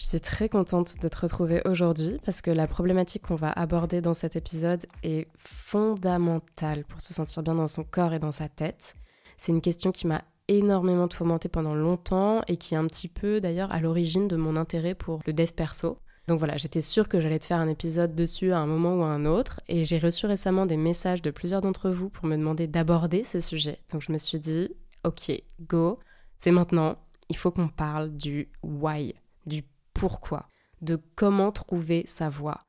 Je suis très contente de te retrouver aujourd'hui parce que la problématique qu'on va aborder dans cet épisode est fondamentale pour se sentir bien dans son corps et dans sa tête. C'est une question qui m'a énormément tourmentée pendant longtemps et qui est un petit peu d'ailleurs à l'origine de mon intérêt pour le dev perso. Donc voilà, j'étais sûre que j'allais te faire un épisode dessus à un moment ou à un autre et j'ai reçu récemment des messages de plusieurs d'entre vous pour me demander d'aborder ce sujet. Donc je me suis dit, ok, go, c'est maintenant, il faut qu'on parle du why, du pourquoi, de comment trouver sa voie,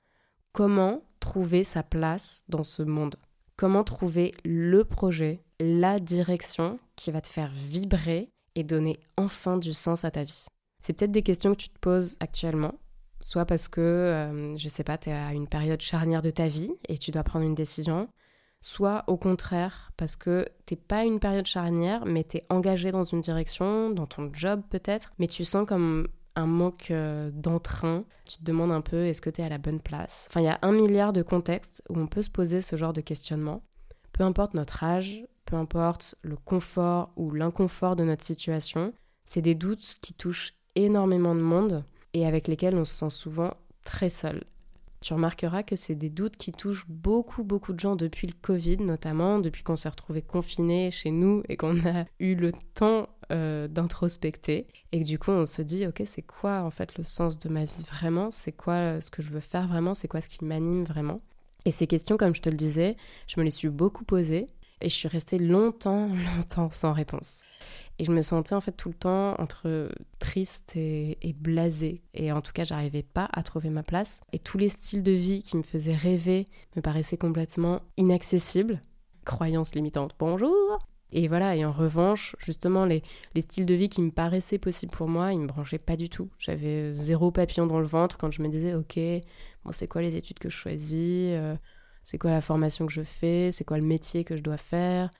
comment trouver sa place dans ce monde, comment trouver le projet, la direction qui va te faire vibrer et donner enfin du sens à ta vie. C'est peut-être des questions que tu te poses actuellement, soit parce que, euh, je sais pas, tu es à une période charnière de ta vie et tu dois prendre une décision, soit au contraire parce que t'es pas une période charnière, mais tu es engagé dans une direction, dans ton job peut-être, mais tu sens comme manque euh, d'entrain. Tu te demandes un peu est-ce que tu es à la bonne place? Enfin, il y a un milliard de contextes où on peut se poser ce genre de questionnement. Peu importe notre âge, peu importe le confort ou l'inconfort de notre situation, c'est des doutes qui touchent énormément de monde et avec lesquels on se sent souvent très seul. Tu remarqueras que c'est des doutes qui touchent beaucoup, beaucoup de gens depuis le Covid, notamment depuis qu'on s'est retrouvés confinés chez nous et qu'on a eu le temps euh, d'introspecter. Et que du coup on se dit ok c'est quoi en fait le sens de ma vie vraiment? C'est quoi euh, ce que je veux faire vraiment? C'est quoi ce qui m'anime vraiment? Et ces questions comme je te le disais je me les suis beaucoup posées et je suis restée longtemps longtemps sans réponse. Et je me sentais en fait tout le temps entre triste et, et blasée. Et en tout cas j'arrivais pas à trouver ma place. Et tous les styles de vie qui me faisaient rêver me paraissaient complètement inaccessibles. Croyances limitantes bonjour. Et voilà, et en revanche, justement, les, les, styles de vie qui me paraissaient possibles pour moi, ils me branchaient pas du tout. J'avais zéro papillon dans le ventre quand je me disais, ok, bon, c'est quoi les études que je choisis euh, C'est quoi la formation que je fais? C'est quoi le métier que je dois faire?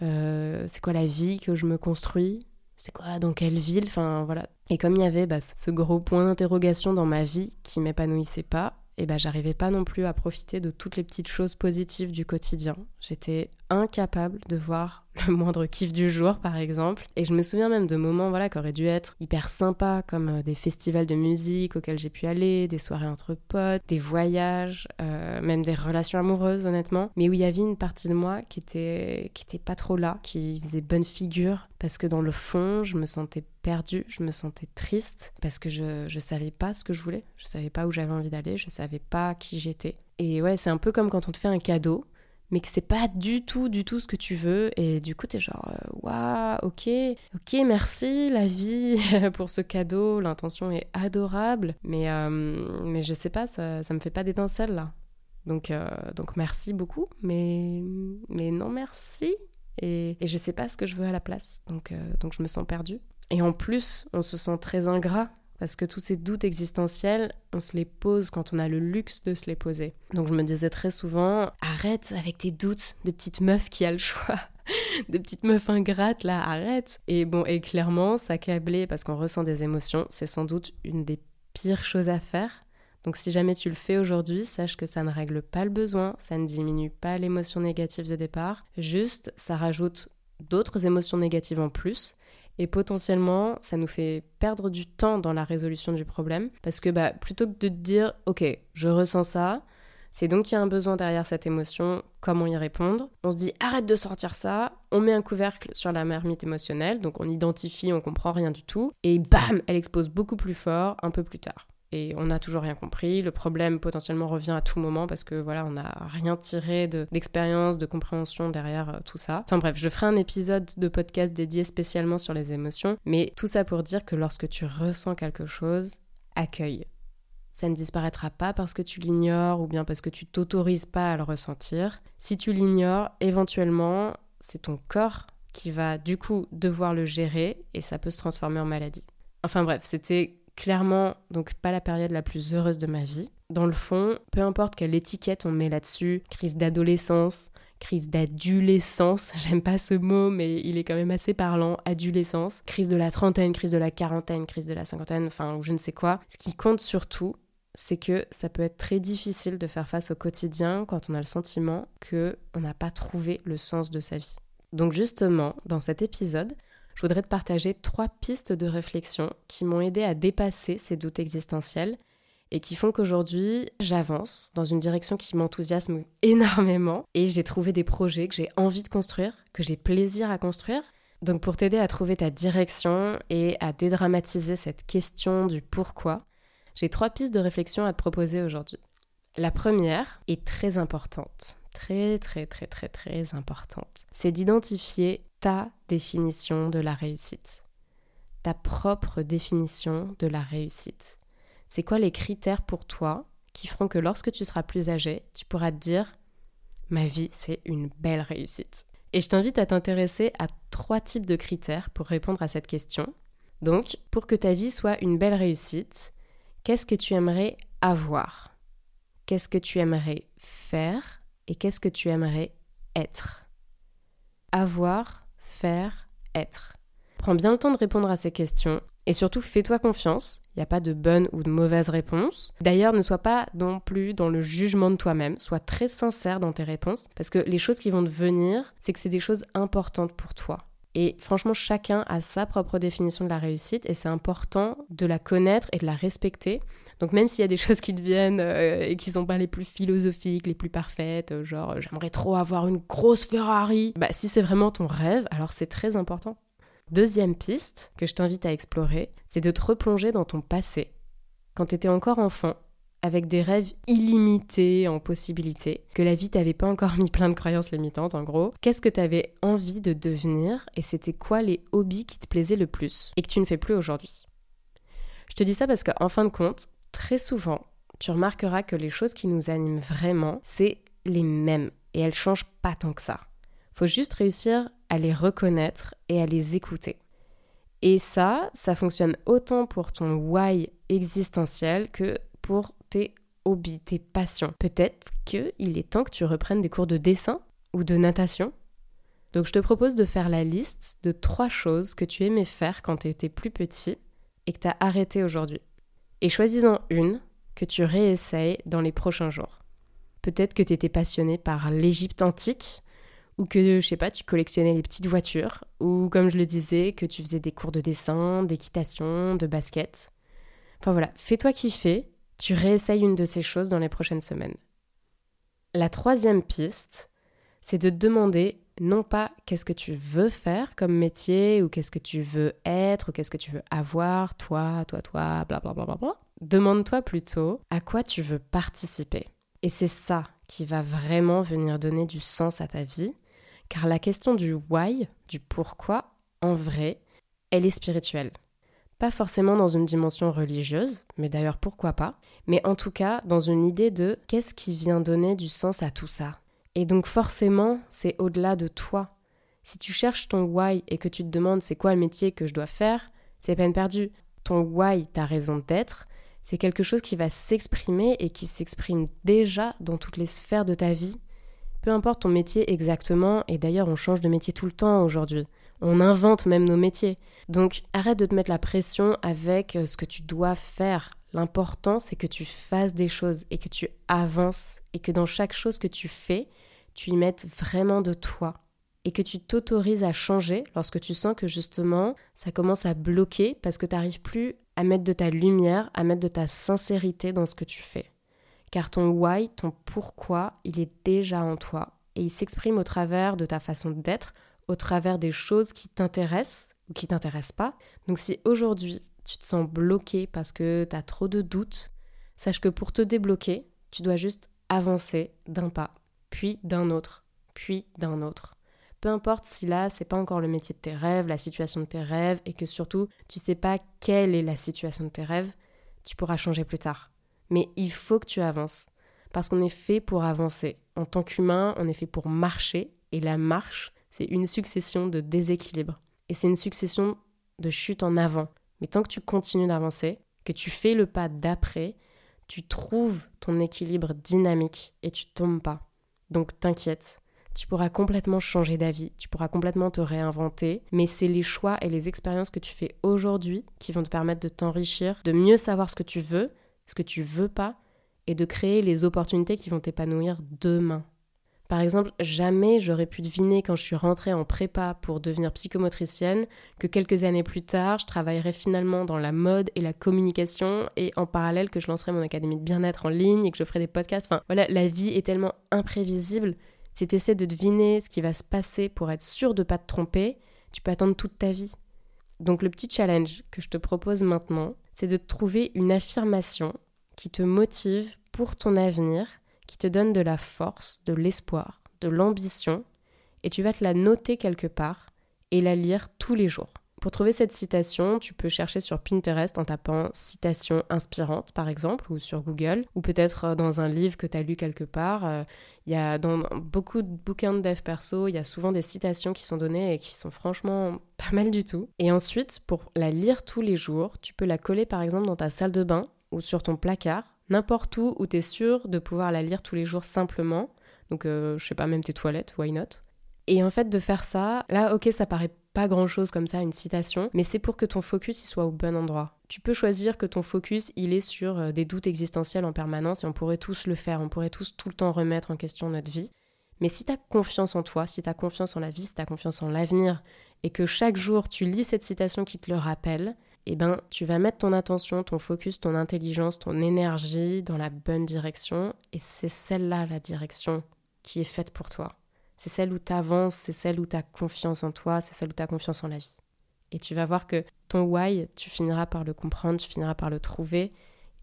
Euh, C'est quoi la vie que je me construis? C'est quoi dans quelle ville? Enfin, voilà. Et comme il y avait bah, ce gros point d'interrogation dans ma vie qui m'épanouissait pas, et ben j'arrivais pas non plus à profiter de toutes les petites choses positives du quotidien. J'étais incapable de voir le moindre kiff du jour par exemple et je me souviens même de moments voilà qui auraient dû être hyper sympas comme euh, des festivals de musique auxquels j'ai pu aller, des soirées entre potes, des voyages, euh, même des relations amoureuses honnêtement, mais où il y avait une partie de moi qui était qui était pas trop là, qui faisait bonne figure parce que dans le fond, je me sentais perdue, je me sentais triste parce que je je savais pas ce que je voulais, je savais pas où j'avais envie d'aller, je savais pas qui j'étais. Et ouais, c'est un peu comme quand on te fait un cadeau mais que c'est pas du tout, du tout ce que tu veux. Et du coup, t'es genre, euh, waouh, ok, ok, merci la vie pour ce cadeau. L'intention est adorable, mais, euh, mais je sais pas, ça, ça me fait pas d'étincelle là. Donc, euh, donc merci beaucoup, mais, mais non merci. Et, et, je sais pas ce que je veux à la place. Donc, donc je me sens perdue. Et en plus, on se sent très ingrat parce que tous ces doutes existentiels, on se les pose quand on a le luxe de se les poser. Donc je me disais très souvent, arrête avec tes doutes de petite meuf qui a le choix. de petite meuf ingrate là, arrête. Et bon, et clairement, s'accabler parce qu'on ressent des émotions, c'est sans doute une des pires choses à faire. Donc si jamais tu le fais aujourd'hui, sache que ça ne règle pas le besoin, ça ne diminue pas l'émotion négative de départ, juste ça rajoute d'autres émotions négatives en plus et potentiellement, ça nous fait perdre du temps dans la résolution du problème. Parce que bah, plutôt que de te dire, ok, je ressens ça, c'est donc qu'il y a un besoin derrière cette émotion, comment y répondre? On se dit, arrête de sortir ça, on met un couvercle sur la marmite émotionnelle, donc on identifie, on comprend rien du tout, et bam, elle expose beaucoup plus fort un peu plus tard et on n'a toujours rien compris. Le problème potentiellement revient à tout moment parce que voilà, on n'a rien tiré d'expérience, de, compréhension derrière euh, tout ça. Enfin bref, je ferai un épisode de podcast dédié spécialement sur les émotions, mais tout ça pour dire que lorsque tu ressens quelque chose, accueille. Ça ne disparaîtra pas parce que tu l'ignores ou bien parce que tu t'autorises pas à le ressentir. Si tu l'ignores, éventuellement, c'est ton corps qui va du coup devoir le gérer et ça peut se transformer en maladie. Enfin bref, c'était clairement donc pas la période la plus heureuse de ma vie. Dans le fond, peu importe quelle étiquette on met là-dessus, crise d'adolescence, crise d'adolescence, j'aime pas ce mot mais il est quand même assez parlant, adolescence, crise de la trentaine, crise de la quarantaine, crise de la cinquantaine, enfin ou je ne sais quoi. Ce qui compte surtout, c'est que ça peut être très difficile de faire face au quotidien quand on a le sentiment que on n'a pas trouvé le sens de sa vie. Donc justement, dans cet épisode, je voudrais te partager trois pistes de réflexion qui m'ont aidé à dépasser ces doutes existentiels et qui font qu'aujourd'hui, j'avance dans une direction qui m'enthousiasme énormément et j'ai trouvé des projets que j'ai envie de construire, que j'ai plaisir à construire. Donc pour t'aider à trouver ta direction et à dédramatiser cette question du pourquoi, j'ai trois pistes de réflexion à te proposer aujourd'hui. La première est très importante, très très très très très importante. C'est d'identifier ta définition de la réussite. Ta propre définition de la réussite. C'est quoi les critères pour toi qui feront que lorsque tu seras plus âgé, tu pourras te dire ma vie, c'est une belle réussite. Et je t'invite à t'intéresser à trois types de critères pour répondre à cette question. Donc, pour que ta vie soit une belle réussite, Qu'est-ce que tu aimerais avoir? Qu'est-ce que tu aimerais faire Et qu'est-ce que tu aimerais être? Avoir, faire, être. Prends bien le temps de répondre à ces questions et surtout fais-toi confiance, il n'y a pas de bonne ou de mauvaise réponse. D'ailleurs, ne sois pas non plus dans le jugement de toi-même, sois très sincère dans tes réponses parce que les choses qui vont te venir, c'est que c'est des choses importantes pour toi. Et franchement, chacun a sa propre définition de la réussite et c'est important de la connaître et de la respecter. Donc même s'il y a des choses qui deviennent euh, et qui sont pas les plus philosophiques, les plus parfaites, euh, genre euh, j'aimerais trop avoir une grosse Ferrari, bah si c'est vraiment ton rêve, alors c'est très important. Deuxième piste que je t'invite à explorer, c'est de te replonger dans ton passé. Quand tu étais encore enfant, avec des rêves illimités en possibilités, que la vie t'avait pas encore mis plein de croyances limitantes en gros. Qu'est-ce que tu avais envie de devenir et c'était quoi les hobbies qui te plaisaient le plus et que tu ne fais plus aujourd'hui? Je te dis ça parce qu'en fin de compte, très souvent, tu remarqueras que les choses qui nous animent vraiment, c'est les mêmes et elles changent pas tant que ça. Faut juste réussir à les reconnaître et à les écouter. Et ça, ça fonctionne autant pour ton why existentiel que pour tes hobbies, tes passions. Peut-être qu'il est temps que tu reprennes des cours de dessin ou de natation. Donc je te propose de faire la liste de trois choses que tu aimais faire quand tu étais plus petit et que tu as arrêté aujourd'hui. Et choisis-en une que tu réessayes dans les prochains jours. Peut-être que tu étais passionné par l'Égypte antique, ou que, je sais pas, tu collectionnais les petites voitures, ou comme je le disais, que tu faisais des cours de dessin, d'équitation, de basket. Enfin voilà, fais-toi kiffer tu réessayes une de ces choses dans les prochaines semaines. La troisième piste, c'est de demander non pas qu'est-ce que tu veux faire comme métier ou qu'est-ce que tu veux être ou qu'est-ce que tu veux avoir, toi, toi, toi, bla bla bla bla bla. Demande-toi plutôt à quoi tu veux participer. Et c'est ça qui va vraiment venir donner du sens à ta vie, car la question du why, du pourquoi, en vrai, elle est spirituelle. Pas forcément dans une dimension religieuse, mais d'ailleurs pourquoi pas, mais en tout cas dans une idée de qu'est-ce qui vient donner du sens à tout ça. Et donc forcément, c'est au-delà de toi. Si tu cherches ton why et que tu te demandes c'est quoi le métier que je dois faire, c'est peine perdue. Ton why, ta raison d'être, c'est quelque chose qui va s'exprimer et qui s'exprime déjà dans toutes les sphères de ta vie. Peu importe ton métier exactement, et d'ailleurs on change de métier tout le temps aujourd'hui. On invente même nos métiers. Donc arrête de te mettre la pression avec euh, ce que tu dois faire. L'important, c'est que tu fasses des choses et que tu avances et que dans chaque chose que tu fais, tu y mettes vraiment de toi et que tu t'autorises à changer lorsque tu sens que justement ça commence à bloquer parce que tu n'arrives plus à mettre de ta lumière, à mettre de ta sincérité dans ce que tu fais. Car ton why, ton pourquoi, il est déjà en toi et il s'exprime au travers de ta façon d'être, au travers des choses qui t'intéressent ou qui t'intéressent pas. Donc si aujourd'hui tu te sens bloqué parce que tu as trop de doutes, sache que pour te débloquer, tu dois juste avancer d'un pas, puis d'un autre, puis d'un autre. Peu importe si là, c'est pas encore le métier de tes rêves, la situation de tes rêves, et que surtout, tu sais pas quelle est la situation de tes rêves, tu pourras changer plus tard. Mais il faut que tu avances. Parce qu'on est fait pour avancer. En tant qu'humain, on est fait pour marcher, et la marche, c'est une succession de déséquilibres. Et c'est une succession de chutes en avant. Mais tant que tu continues d'avancer, que tu fais le pas d'après, tu trouves ton équilibre dynamique et tu tombes pas. Donc t'inquiète, tu pourras complètement changer d'avis, tu pourras complètement te réinventer, mais c'est les choix et les expériences que tu fais aujourd'hui qui vont te permettre de t'enrichir, de mieux savoir ce que tu veux, ce que tu veux pas, et de créer les opportunités qui vont t'épanouir demain. Par exemple, jamais j'aurais pu deviner quand je suis rentrée en prépa pour devenir psychomotricienne que quelques années plus tard, je travaillerais finalement dans la mode et la communication et en parallèle que je lancerais mon académie de bien-être en ligne et que je ferais des podcasts. Enfin, voilà, la vie est tellement imprévisible. Si tu essaies de deviner ce qui va se passer pour être sûr de ne pas te tromper, tu peux attendre toute ta vie. Donc le petit challenge que je te propose maintenant, c'est de trouver une affirmation qui te motive pour ton avenir qui te donne de la force, de l'espoir, de l'ambition, et tu vas te la noter quelque part et la lire tous les jours. Pour trouver cette citation, tu peux chercher sur Pinterest en tapant citation inspirante par exemple, ou sur Google, ou peut-être euh, dans un livre que tu as lu quelque part. Euh, il y a dans beaucoup de bouquins de dev perso, il y a souvent des citations qui sont données et qui sont franchement pas mal du tout. Et ensuite, pour la lire tous les jours, tu peux la coller par exemple dans ta salle de bain ou sur ton placard n'importe où où tu es sûr de pouvoir la lire tous les jours simplement. Donc, euh, je sais pas, même tes toilettes, why not? Et en fait, de faire ça, là, ok, ça paraît pas grand chose comme ça, une citation, mais c'est pour que ton focus il soit au bon endroit. Tu peux choisir que ton focus il est sur euh, des doutes existentiels en permanence et on pourrait tous le faire, on pourrait tous tout le temps remettre en question notre vie. Mais si tu as confiance en toi, si tu as confiance en la vie, si tu as confiance en l'avenir, et que chaque jour tu lis cette citation qui te le rappelle, eh ben, tu vas mettre ton attention, ton focus, ton intelligence, ton énergie dans la bonne direction. Et c'est celle-là, la direction, qui est faite pour toi. C'est celle où tu avances, c'est celle où tu as confiance en toi, c'est celle où tu as confiance en la vie. Et tu vas voir que ton why, tu finiras par le comprendre, tu finiras par le trouver.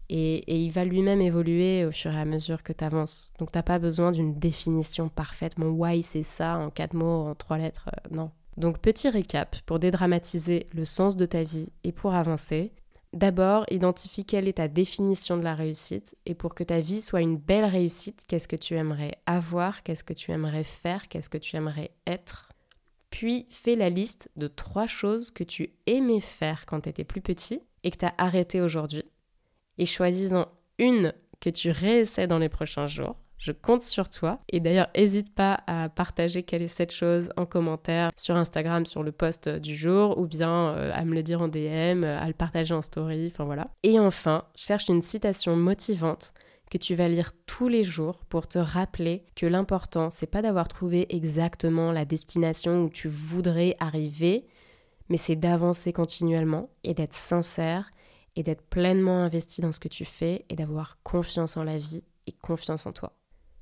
Et, il va lui-même évoluer au fur et à mesure que tu avances. Donc t'as pas besoin d'une définition parfaite. Mon why c'est ça en quatre mots, en trois lettres. Euh, non, donc petit récap pour dédramatiser le sens de ta vie et pour avancer. D'abord, identifie quelle est ta définition de la réussite et pour que ta vie soit une belle réussite, qu'est-ce que tu aimerais avoir, qu'est-ce que tu aimerais faire, qu'est-ce que tu aimerais être. Puis fais la liste de trois choses que tu aimais faire quand tu étais plus petit et que tu as arrêté aujourd'hui. Et choisis-en une que tu réessaies dans les prochains jours je compte sur toi. Et d'ailleurs, n'hésite pas à partager quelle est cette chose en commentaire sur Instagram, sur le post du jour, ou bien euh, à me le dire en DM, à le partager en story, enfin voilà. Et enfin, cherche une citation motivante que tu vas lire tous les jours pour te rappeler que l'important, c'est pas d'avoir trouvé exactement la destination où tu voudrais arriver, mais c'est d'avancer continuellement et d'être sincère et d'être pleinement investi dans ce que tu fais et d'avoir confiance en la vie et confiance en toi.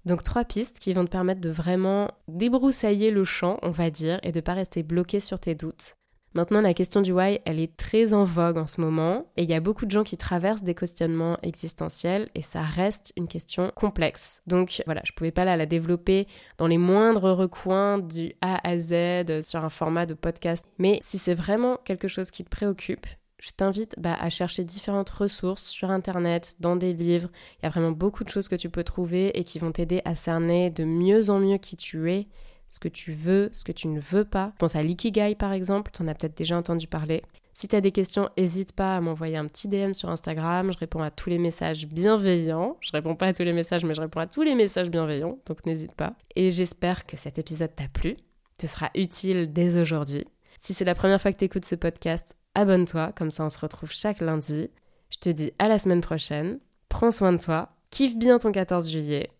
Donc trois pistes qui vont te permettre de vraiment débroussailler le champ, on va dire, et de pas rester bloqué sur tes doutes. Maintenant, la question du why, elle est très en vogue en ce moment, et il y a beaucoup de gens qui traversent des questionnements existentiels, et ça reste une question complexe. Donc voilà, je pouvais pas la développer dans les moindres recoins du A à Z sur un format de podcast, mais si c'est vraiment quelque chose qui te préoccupe, je t'invite bah, à chercher différentes ressources sur Internet, dans des livres. Il y a vraiment beaucoup de choses que tu peux trouver et qui vont t'aider à cerner de mieux en mieux qui tu es, ce que tu veux, ce que tu ne veux pas. Je pense à l'ikigai par exemple, tu en as peut-être déjà entendu parler. Si tu as des questions, n'hésite pas à m'envoyer un petit DM sur Instagram. Je réponds à tous les messages bienveillants. Je réponds pas à tous les messages, mais je réponds à tous les messages bienveillants, donc n'hésite pas. Et j'espère que cet épisode t'a plu, te sera utile dès aujourd'hui. Si c'est la première fois que tu écoutes ce podcast, abonne-toi, comme ça on se retrouve chaque lundi. Je te dis à la semaine prochaine, prends soin de toi, kiffe bien ton 14 juillet